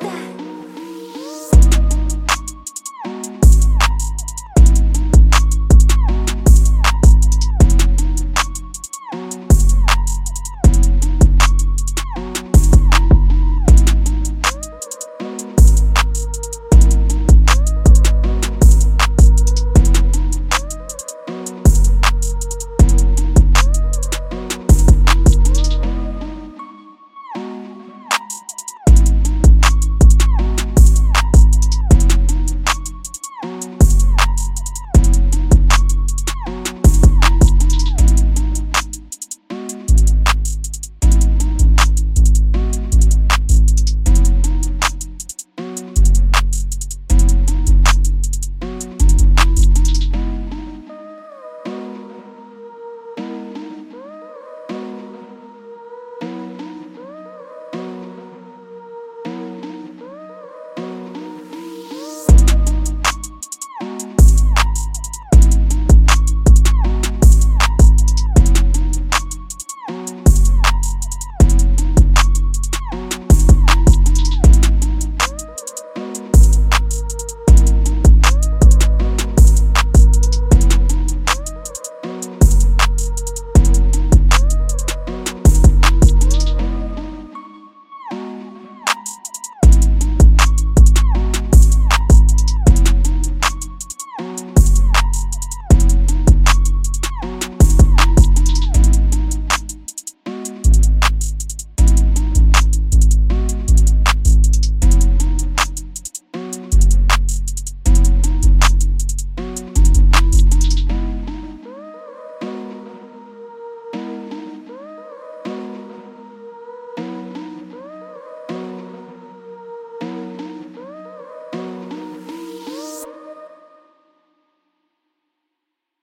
that.